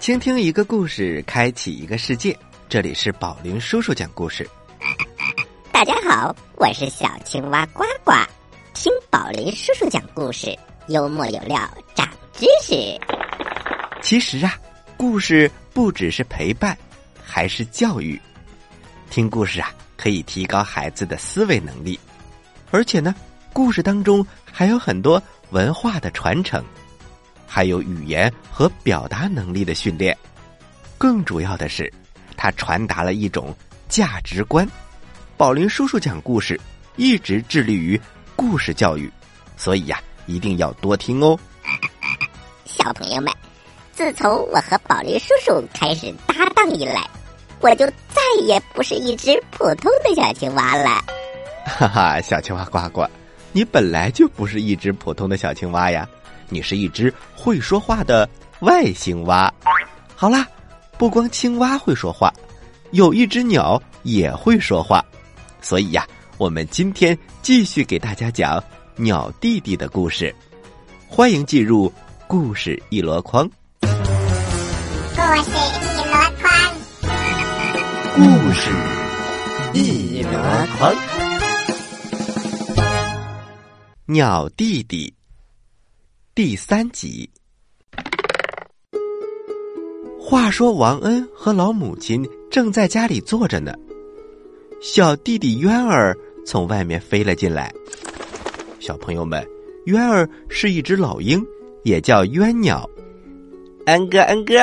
倾听一个故事，开启一个世界。这里是宝林叔叔讲故事。大家好，我是小青蛙呱呱，听宝林叔叔讲故事，幽默有料，长知识。其实啊，故事不只是陪伴，还是教育。听故事啊，可以提高孩子的思维能力，而且呢，故事当中还有很多文化的传承。还有语言和表达能力的训练，更主要的是，它传达了一种价值观。宝林叔叔讲故事一直致力于故事教育，所以呀，一定要多听哦。小朋友们，自从我和宝林叔叔开始搭档以来，我就再也不是一只普通的小青蛙了。哈哈，小青蛙呱呱，你本来就不是一只普通的小青蛙呀。你是一只会说话的外星蛙。好啦，不光青蛙会说话，有一只鸟也会说话。所以呀，我们今天继续给大家讲鸟弟弟的故事。欢迎进入故事一箩筐。故事一箩筐，故事一箩筐。鸟弟弟。第三集。话说，王恩和老母亲正在家里坐着呢。小弟弟渊儿从外面飞了进来。小朋友们，渊儿是一只老鹰，也叫鸢鸟。恩哥，恩哥，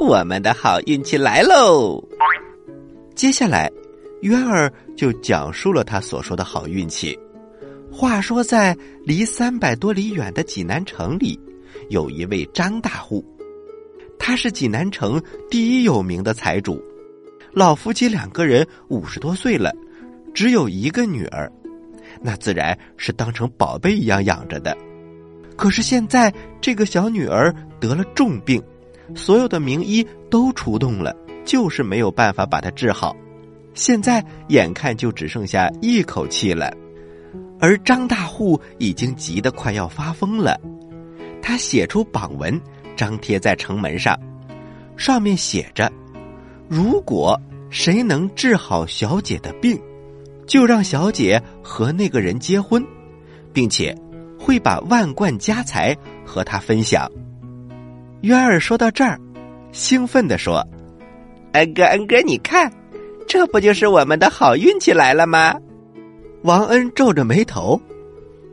我们的好运气来喽！接下来，渊儿就讲述了他所说的好运气。话说，在离三百多里远的济南城里，有一位张大户，他是济南城第一有名的财主。老夫妻两个人五十多岁了，只有一个女儿，那自然是当成宝贝一样养着的。可是现在这个小女儿得了重病，所有的名医都出动了，就是没有办法把她治好。现在眼看就只剩下一口气了。而张大户已经急得快要发疯了，他写出榜文，张贴在城门上，上面写着：“如果谁能治好小姐的病，就让小姐和那个人结婚，并且会把万贯家财和他分享。”渊儿说到这儿，兴奋地说：“恩哥，恩哥，你看，这不就是我们的好运气来了吗？”王恩皱着眉头，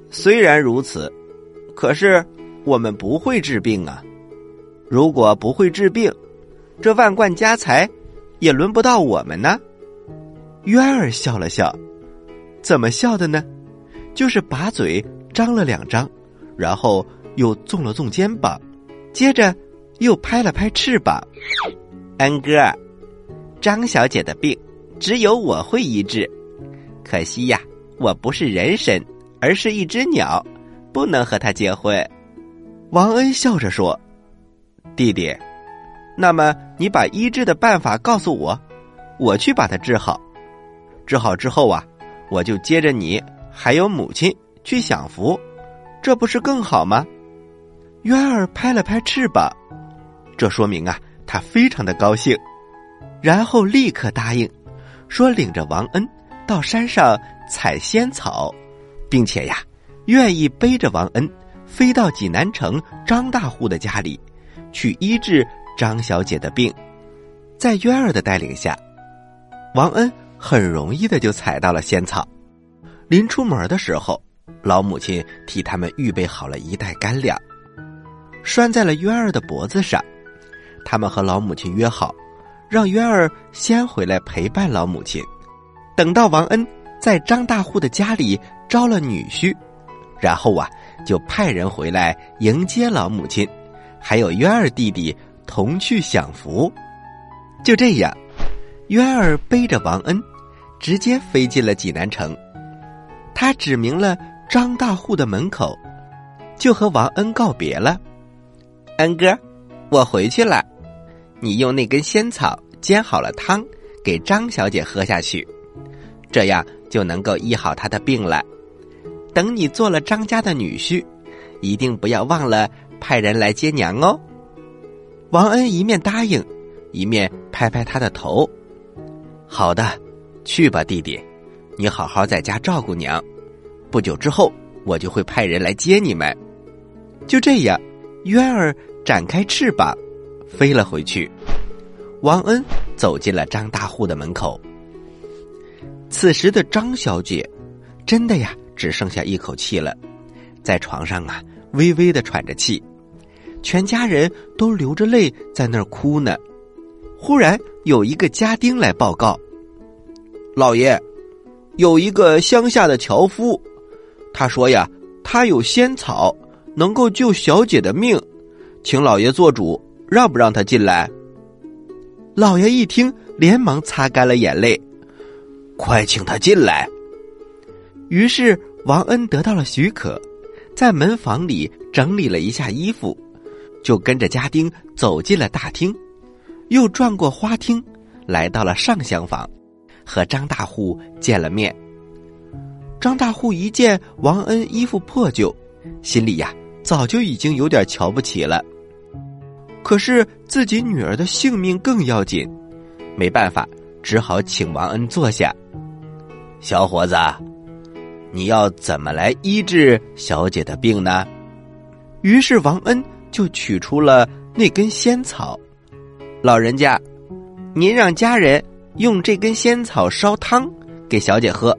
虽然如此，可是我们不会治病啊。如果不会治病，这万贯家财也轮不到我们呢。渊儿笑了笑，怎么笑的呢？就是把嘴张了两张，然后又纵了纵肩膀，接着又拍了拍翅膀。恩哥，张小姐的病只有我会医治，可惜呀。我不是人参，而是一只鸟，不能和他结婚。王恩笑着说：“弟弟，那么你把医治的办法告诉我，我去把它治好。治好之后啊，我就接着你还有母亲去享福，这不是更好吗？”渊儿拍了拍翅膀，这说明啊，他非常的高兴，然后立刻答应，说领着王恩到山上。采仙草，并且呀，愿意背着王恩飞到济南城张大户的家里，去医治张小姐的病。在渊儿的带领下，王恩很容易的就采到了仙草。临出门的时候，老母亲替他们预备好了一袋干粮，拴在了渊儿的脖子上。他们和老母亲约好，让渊儿先回来陪伴老母亲，等到王恩。在张大户的家里招了女婿，然后啊，就派人回来迎接老母亲，还有渊儿弟弟同去享福。就这样，渊儿背着王恩，直接飞进了济南城。他指明了张大户的门口，就和王恩告别了。恩哥，我回去了，你用那根仙草煎好了汤，给张小姐喝下去，这样。就能够医好他的病了。等你做了张家的女婿，一定不要忘了派人来接娘哦。王恩一面答应，一面拍拍他的头。好的，去吧，弟弟，你好好在家照顾娘。不久之后，我就会派人来接你们。就这样，渊儿展开翅膀，飞了回去。王恩走进了张大户的门口。此时的张小姐，真的呀，只剩下一口气了，在床上啊，微微的喘着气。全家人都流着泪在那儿哭呢。忽然有一个家丁来报告：“老爷，有一个乡下的樵夫，他说呀，他有仙草能够救小姐的命，请老爷做主，让不让他进来？”老爷一听，连忙擦干了眼泪：“快请他进来。”于是王恩得到了许可，在门房里整理了一下衣服。就跟着家丁走进了大厅，又转过花厅，来到了上厢房，和张大户见了面。张大户一见王恩衣服破旧，心里呀早就已经有点瞧不起了。可是自己女儿的性命更要紧，没办法，只好请王恩坐下。小伙子，你要怎么来医治小姐的病呢？于是王恩。就取出了那根仙草，老人家，您让家人用这根仙草烧汤给小姐喝，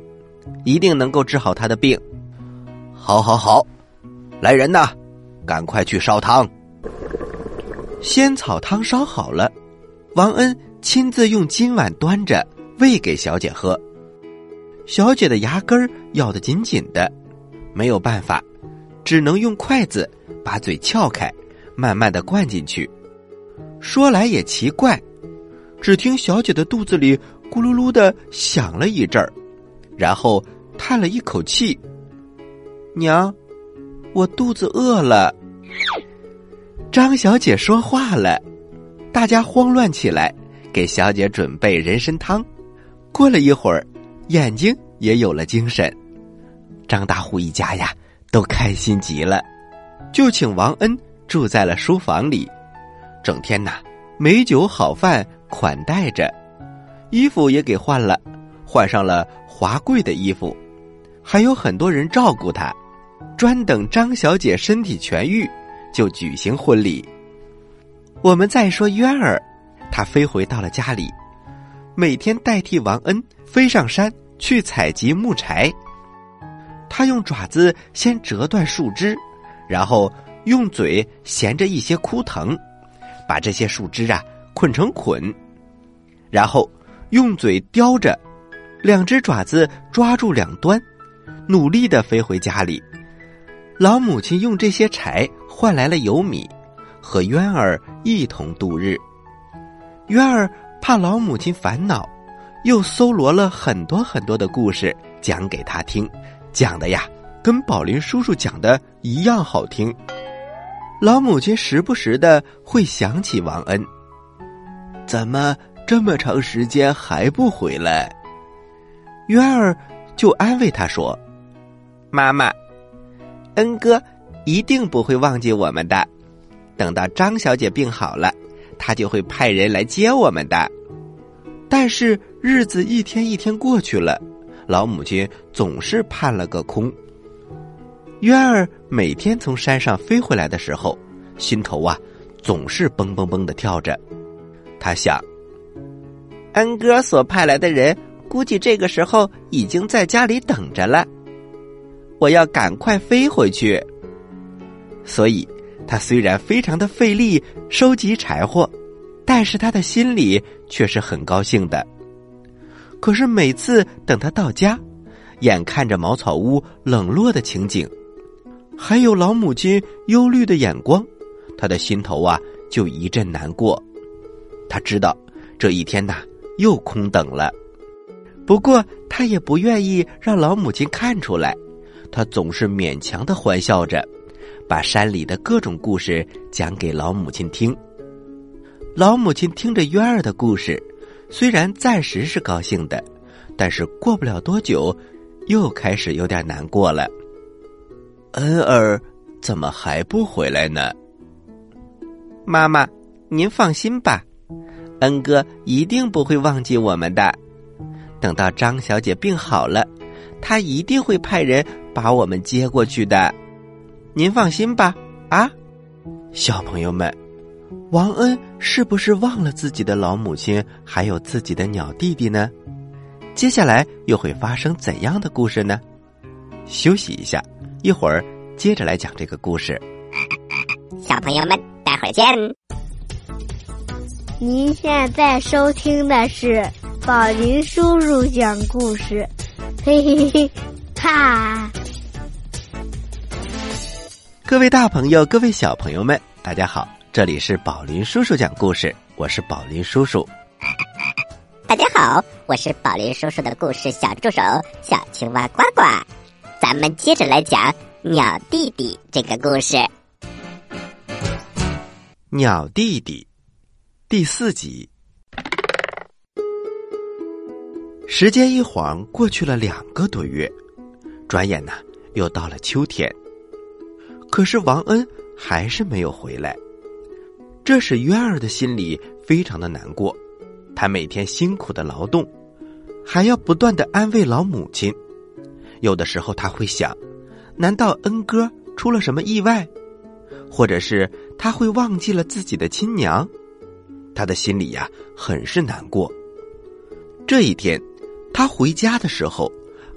一定能够治好她的病。好，好，好，来人呐，赶快去烧汤。仙草汤烧好了，王恩亲自用金碗端着喂给小姐喝。小姐的牙根咬得紧紧的，没有办法，只能用筷子把嘴撬开。慢慢的灌进去，说来也奇怪，只听小姐的肚子里咕噜噜的响了一阵儿，然后叹了一口气：“娘，我肚子饿了。”张小姐说话了，大家慌乱起来，给小姐准备人参汤。过了一会儿，眼睛也有了精神，张大户一家呀都开心极了，就请王恩。住在了书房里，整天呐，美酒好饭款待着，衣服也给换了，换上了华贵的衣服，还有很多人照顾他，专等张小姐身体痊愈，就举行婚礼。我们再说渊儿，他飞回到了家里，每天代替王恩飞上山去采集木柴。他用爪子先折断树枝，然后。用嘴衔着一些枯藤，把这些树枝啊捆成捆，然后用嘴叼着，两只爪子抓住两端，努力的飞回家里。老母亲用这些柴换来了油米，和渊儿一同度日。渊儿怕老母亲烦恼，又搜罗了很多很多的故事讲给他听，讲的呀跟宝林叔叔讲的一样好听。老母亲时不时的会想起王恩，怎么这么长时间还不回来？渊儿就安慰他说：“妈妈，恩哥一定不会忘记我们的。等到张小姐病好了，他就会派人来接我们的。”但是日子一天一天过去了，老母亲总是盼了个空。渊儿每天从山上飞回来的时候，心头啊总是蹦蹦蹦的跳着。他想，安哥所派来的人估计这个时候已经在家里等着了，我要赶快飞回去。所以，他虽然非常的费力收集柴火，但是他的心里却是很高兴的。可是每次等他到家，眼看着茅草屋冷落的情景。还有老母亲忧虑的眼光，他的心头啊就一阵难过。他知道这一天呐又空等了，不过他也不愿意让老母亲看出来。他总是勉强的欢笑着，把山里的各种故事讲给老母亲听。老母亲听着渊儿的故事，虽然暂时是高兴的，但是过不了多久，又开始有点难过了。恩儿怎么还不回来呢？妈妈，您放心吧，恩哥一定不会忘记我们的。等到张小姐病好了，他一定会派人把我们接过去的。您放心吧，啊，小朋友们，王恩是不是忘了自己的老母亲，还有自己的鸟弟弟呢？接下来又会发生怎样的故事呢？休息一下，一会儿接着来讲这个故事。小朋友们，待会儿见。您现在收听的是宝林叔叔讲故事，嘿嘿嘿，哈！各位大朋友，各位小朋友们，大家好，这里是宝林叔叔讲故事，我是宝林叔叔。大家好，我是宝林叔叔的故事小助手小青蛙呱呱。咱们接着来讲鸟弟弟这个故事。鸟弟弟第四集。时间一晃过去了两个多月，转眼呢又到了秋天。可是王恩还是没有回来，这使渊儿的心里非常的难过。他每天辛苦的劳动，还要不断的安慰老母亲。有的时候他会想：难道恩哥出了什么意外，或者是他会忘记了自己的亲娘？他的心里呀很是难过。这一天，他回家的时候，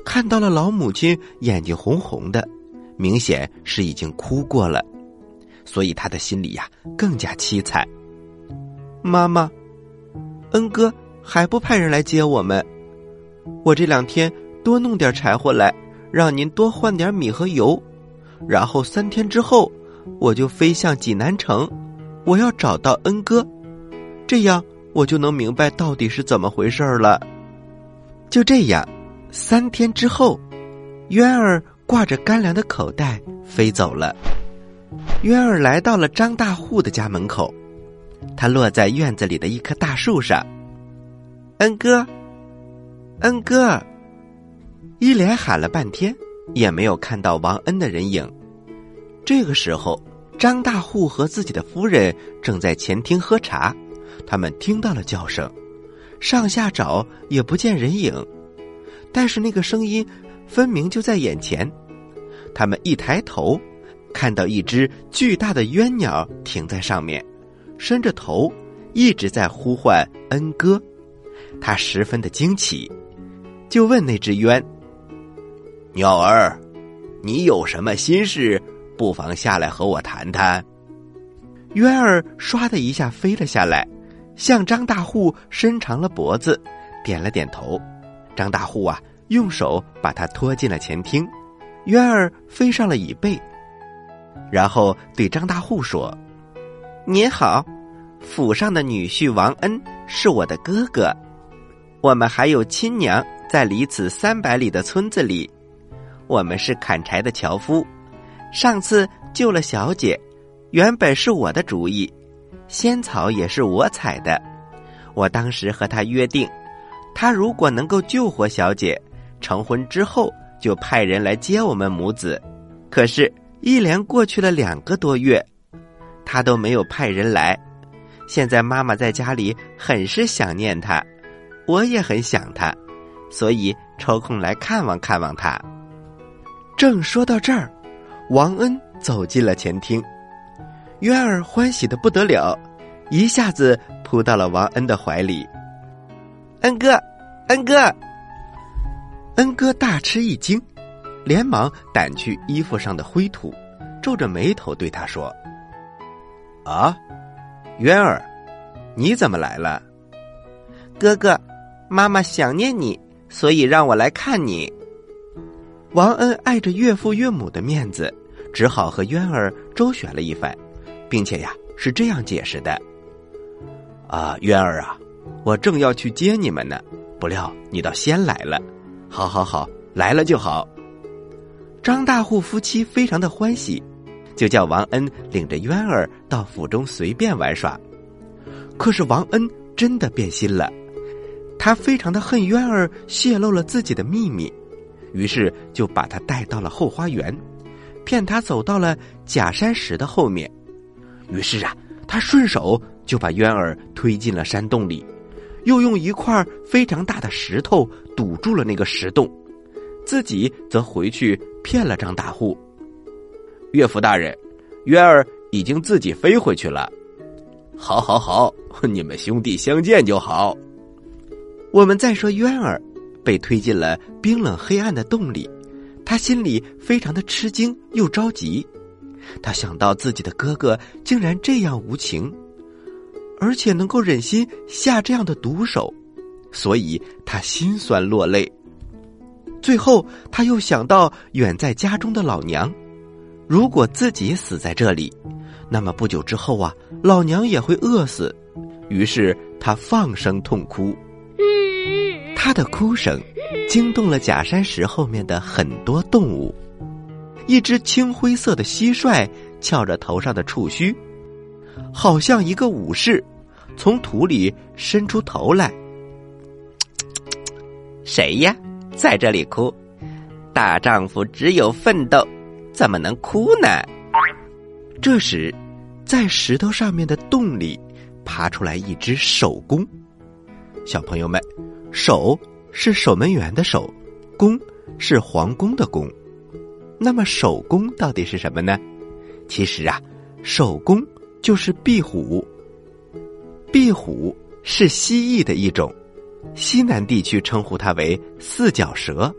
看到了老母亲眼睛红红的。明显是已经哭过了，所以他的心里呀更加凄惨。妈妈，恩哥还不派人来接我们？我这两天多弄点柴火来，让您多换点米和油，然后三天之后我就飞向济南城，我要找到恩哥，这样我就能明白到底是怎么回事了。就这样，三天之后，渊儿。挂着干粮的口袋飞走了。渊儿来到了张大户的家门口，他落在院子里的一棵大树上。恩哥，恩哥，一连喊了半天，也没有看到王恩的人影。这个时候，张大户和自己的夫人正在前厅喝茶，他们听到了叫声，上下找也不见人影，但是那个声音。分明就在眼前，他们一抬头，看到一只巨大的鸢鸟停在上面，伸着头，一直在呼唤恩哥。他十分的惊奇，就问那只鸢：“鸟儿，你有什么心事？不妨下来和我谈谈。”鸢儿唰的一下飞了下来，向张大户伸长了脖子，点了点头。张大户啊！用手把它拖进了前厅，渊儿飞上了椅背，然后对张大户说：“您好，府上的女婿王恩是我的哥哥，我们还有亲娘在离此三百里的村子里，我们是砍柴的樵夫。上次救了小姐，原本是我的主意，仙草也是我采的。我当时和他约定，他如果能够救活小姐。”成婚之后就派人来接我们母子，可是，一连过去了两个多月，他都没有派人来。现在妈妈在家里很是想念他，我也很想他，所以抽空来看望看望他。正说到这儿，王恩走进了前厅，渊儿欢喜的不得了，一下子扑到了王恩的怀里。恩哥，恩哥。恩哥大吃一惊，连忙掸去衣服上的灰土，皱着眉头对他说：“啊，渊儿，你怎么来了？哥哥，妈妈想念你，所以让我来看你。”王恩碍着岳父岳母的面子，只好和渊儿周旋了一番，并且呀是这样解释的：“啊，渊儿啊，我正要去接你们呢，不料你倒先来了。”好，好，好，来了就好。张大户夫妻非常的欢喜，就叫王恩领着渊儿到府中随便玩耍。可是王恩真的变心了，他非常的恨渊儿泄露了自己的秘密，于是就把他带到了后花园，骗他走到了假山石的后面。于是啊，他顺手就把渊儿推进了山洞里，又用一块非常大的石头堵住了那个石洞，自己则回去骗了张大户。岳父大人，渊儿已经自己飞回去了。好，好，好，你们兄弟相见就好。我们再说渊儿被推进了冰冷黑暗的洞里，他心里非常的吃惊又着急。他想到自己的哥哥竟然这样无情，而且能够忍心下这样的毒手，所以他心酸落泪。最后，他又想到远在家中的老娘，如果自己死在这里，那么不久之后啊，老娘也会饿死。于是他放声痛哭，他的哭声惊动了假山石后面的很多动物。一只青灰色的蟋蟀翘着头上的触须，好像一个武士，从土里伸出头来。谁呀，在这里哭？大丈夫只有奋斗，怎么能哭呢？这时，在石头上面的洞里爬出来一只守宫。小朋友们，守是守门员的守，宫是皇宫的宫。那么守宫到底是什么呢？其实啊，守宫就是壁虎。壁虎是蜥蜴的一种，西南地区称呼它为四脚蛇。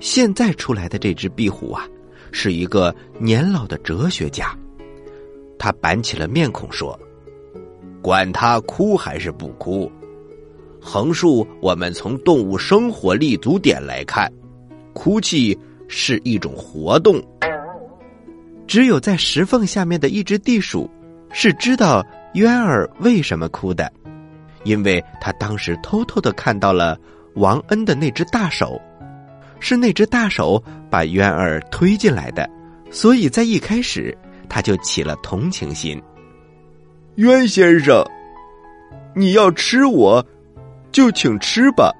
现在出来的这只壁虎啊，是一个年老的哲学家。他板起了面孔说：“管他哭还是不哭，横竖我们从动物生活立足点来看，哭泣。”是一种活动。只有在石缝下面的一只地鼠，是知道渊儿为什么哭的，因为他当时偷偷的看到了王恩的那只大手，是那只大手把渊儿推进来的，所以在一开始他就起了同情心。渊先生，你要吃我，就请吃吧。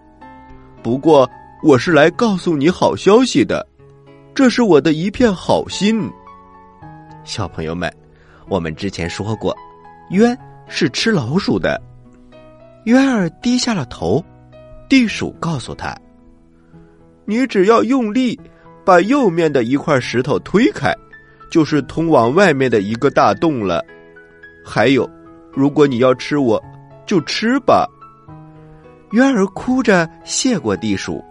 不过我是来告诉你好消息的。这是我的一片好心，小朋友们，我们之前说过，渊是吃老鼠的。渊儿低下了头，地鼠告诉他：“你只要用力把右面的一块石头推开，就是通往外面的一个大洞了。还有，如果你要吃我，就吃吧。”渊儿哭着谢过地鼠。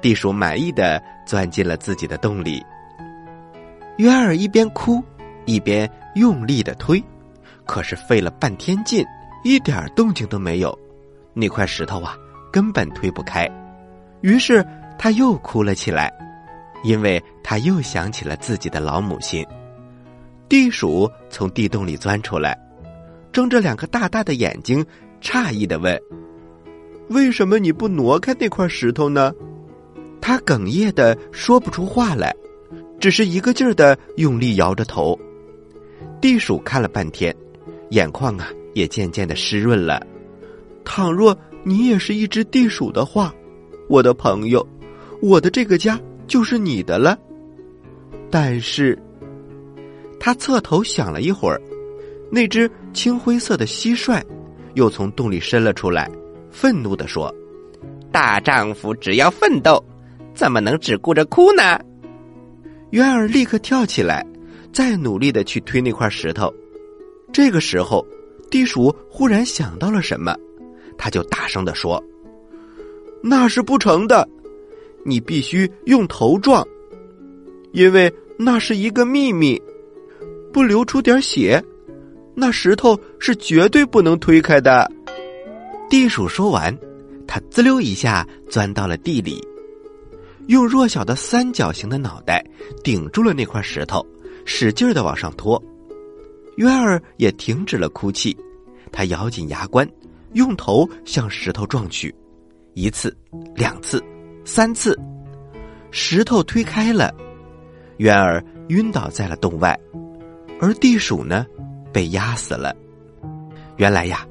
地鼠满意的钻进了自己的洞里。渊儿一边哭，一边用力的推，可是费了半天劲，一点动静都没有。那块石头啊，根本推不开。于是他又哭了起来，因为他又想起了自己的老母亲。地鼠从地洞里钻出来，睁着两个大大的眼睛，诧异的问：“为什么你不挪开那块石头呢？”他哽咽的说不出话来，只是一个劲儿的用力摇着头。地鼠看了半天，眼眶啊也渐渐的湿润了。倘若你也是一只地鼠的话，我的朋友，我的这个家就是你的了。但是，他侧头想了一会儿，那只青灰色的蟋蟀又从洞里伸了出来，愤怒的说：“大丈夫只要奋斗。”怎么能只顾着哭呢？渊儿立刻跳起来，再努力的去推那块石头。这个时候，地鼠忽然想到了什么，他就大声的说：“那是不成的，你必须用头撞，因为那是一个秘密，不流出点血，那石头是绝对不能推开的。”地鼠说完，他滋溜一下钻到了地里。用弱小的三角形的脑袋顶住了那块石头，使劲的往上拖。渊儿也停止了哭泣，他咬紧牙关，用头向石头撞去。一次，两次，三次，石头推开了，渊儿晕倒在了洞外，而地鼠呢，被压死了。原来呀，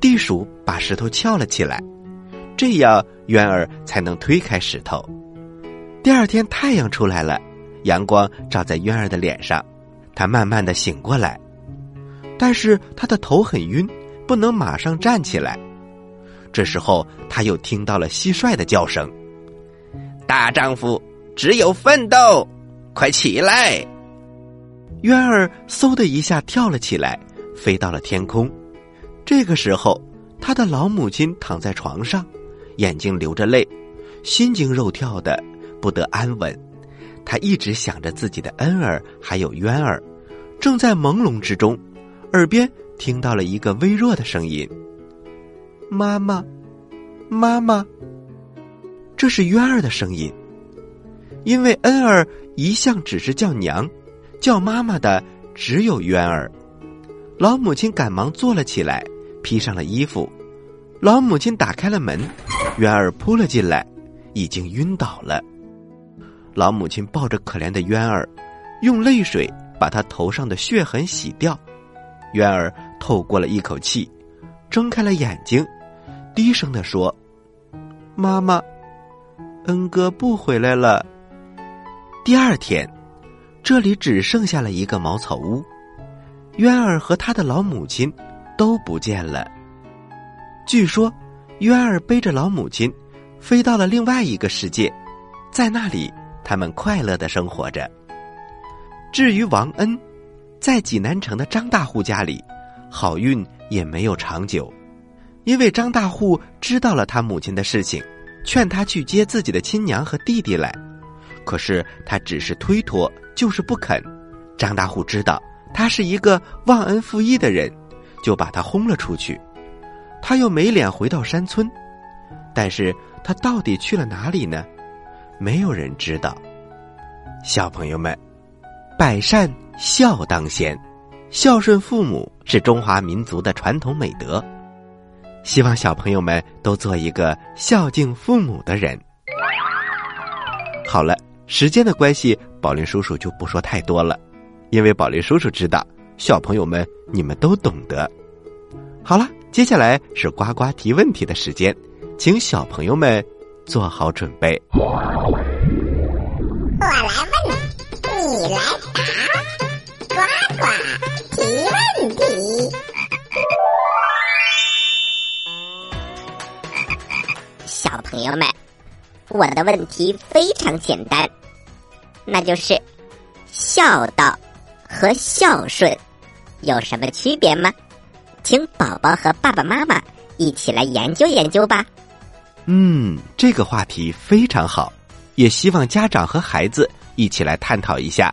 地鼠把石头撬了起来，这样渊儿才能推开石头。第二天太阳出来了，阳光照在渊儿的脸上，他慢慢的醒过来。但是他的头很晕，不能马上站起来。这时候，他又听到了蟋蟀的叫声：“大丈夫只有奋斗，快起来！”渊儿嗖的一下跳了起来，飞到了天空。这个时候，他的老母亲躺在床上，眼睛流着泪，心惊肉跳的，不得安稳。他一直想着自己的恩儿还有渊儿，正在朦胧之中，耳边听到了一个微弱的声音。妈妈，妈妈，这是渊儿的声音。因为恩儿一向只是叫娘，叫妈妈的只有渊儿。老母亲赶忙坐了起来，披上了衣服。老母亲打开了门，渊儿扑了进来，已经晕倒了。老母亲抱着可怜的渊儿，用泪水把他头上的血痕洗掉。渊儿透过了一口气，睁开了眼睛。低声的说：“妈妈，恩哥不回来了。”第二天，这里只剩下了一个茅草屋，渊儿和他的老母亲都不见了。据说，渊儿背着老母亲飞到了另外一个世界，在那里他们快乐的生活着。至于王恩，在济南城的张大户家里，好运也没有长久。因为张大户知道了他母亲的事情，劝他去接自己的亲娘和弟弟来，可是他只是推脱，就是不肯。张大户知道他是一个忘恩负义的人，就把他轰了出去。他又没脸回到山村，但是他到底去了哪里呢？没有人知道。小朋友们，百善孝当先，孝顺父母是中华民族的传统美德。希望小朋友们都做一个孝敬父母的人。好了，时间的关系，宝林叔叔就不说太多了，因为宝林叔叔知道小朋友们你们都懂得。好了，接下来是呱呱提问题的时间，请小朋友们做好准备。我来问，你来我的问题非常简单，那就是孝道和孝顺有什么区别吗？请宝宝和爸爸妈妈一起来研究研究吧。嗯，这个话题非常好，也希望家长和孩子一起来探讨一下。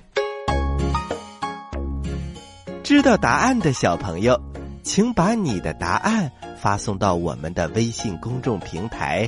知道答案的小朋友，请把你的答案发送到我们的微信公众平台。